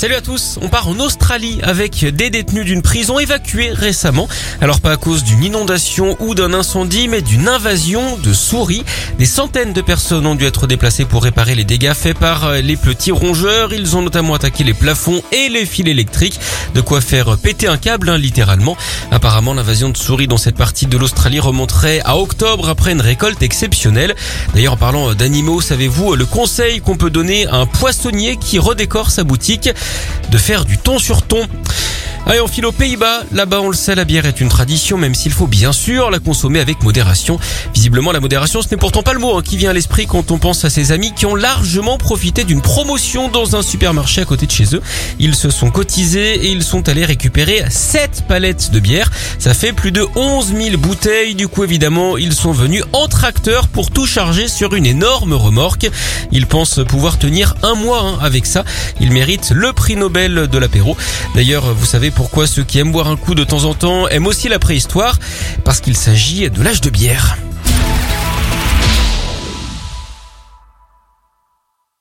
Salut à tous, on part en Australie avec des détenus d'une prison évacués récemment. Alors pas à cause d'une inondation ou d'un incendie, mais d'une invasion de souris. Des centaines de personnes ont dû être déplacées pour réparer les dégâts faits par les petits rongeurs. Ils ont notamment attaqué les plafonds et les fils électriques. De quoi faire péter un câble, hein, littéralement. Apparemment, l'invasion de souris dans cette partie de l'Australie remonterait à octobre après une récolte exceptionnelle. D'ailleurs, en parlant d'animaux, savez-vous le conseil qu'on peut donner à un poissonnier qui redécore sa boutique? De faire du ton sur ton. Allez, on file aux Pays-Bas. Là-bas, on le sait, la bière est une tradition, même s'il faut bien sûr la consommer avec modération. Visiblement, la modération, ce n'est pourtant pas le mot hein, qui vient à l'esprit quand on pense à ses amis qui ont largement profité d'une promotion dans un supermarché à côté de chez eux. Ils se sont cotisés et ils sont allés récupérer 7 palettes de bière. Ça fait plus de 11 000 bouteilles. Du coup, évidemment, ils sont venus en tracteur pour tout charger sur une énorme remorque. Ils pensent pouvoir tenir un mois hein, avec ça. Ils méritent le prix Nobel de l'apéro. D'ailleurs, vous pourquoi ceux qui aiment boire un coup de temps en temps aiment aussi la préhistoire Parce qu'il s'agit de l'âge de bière.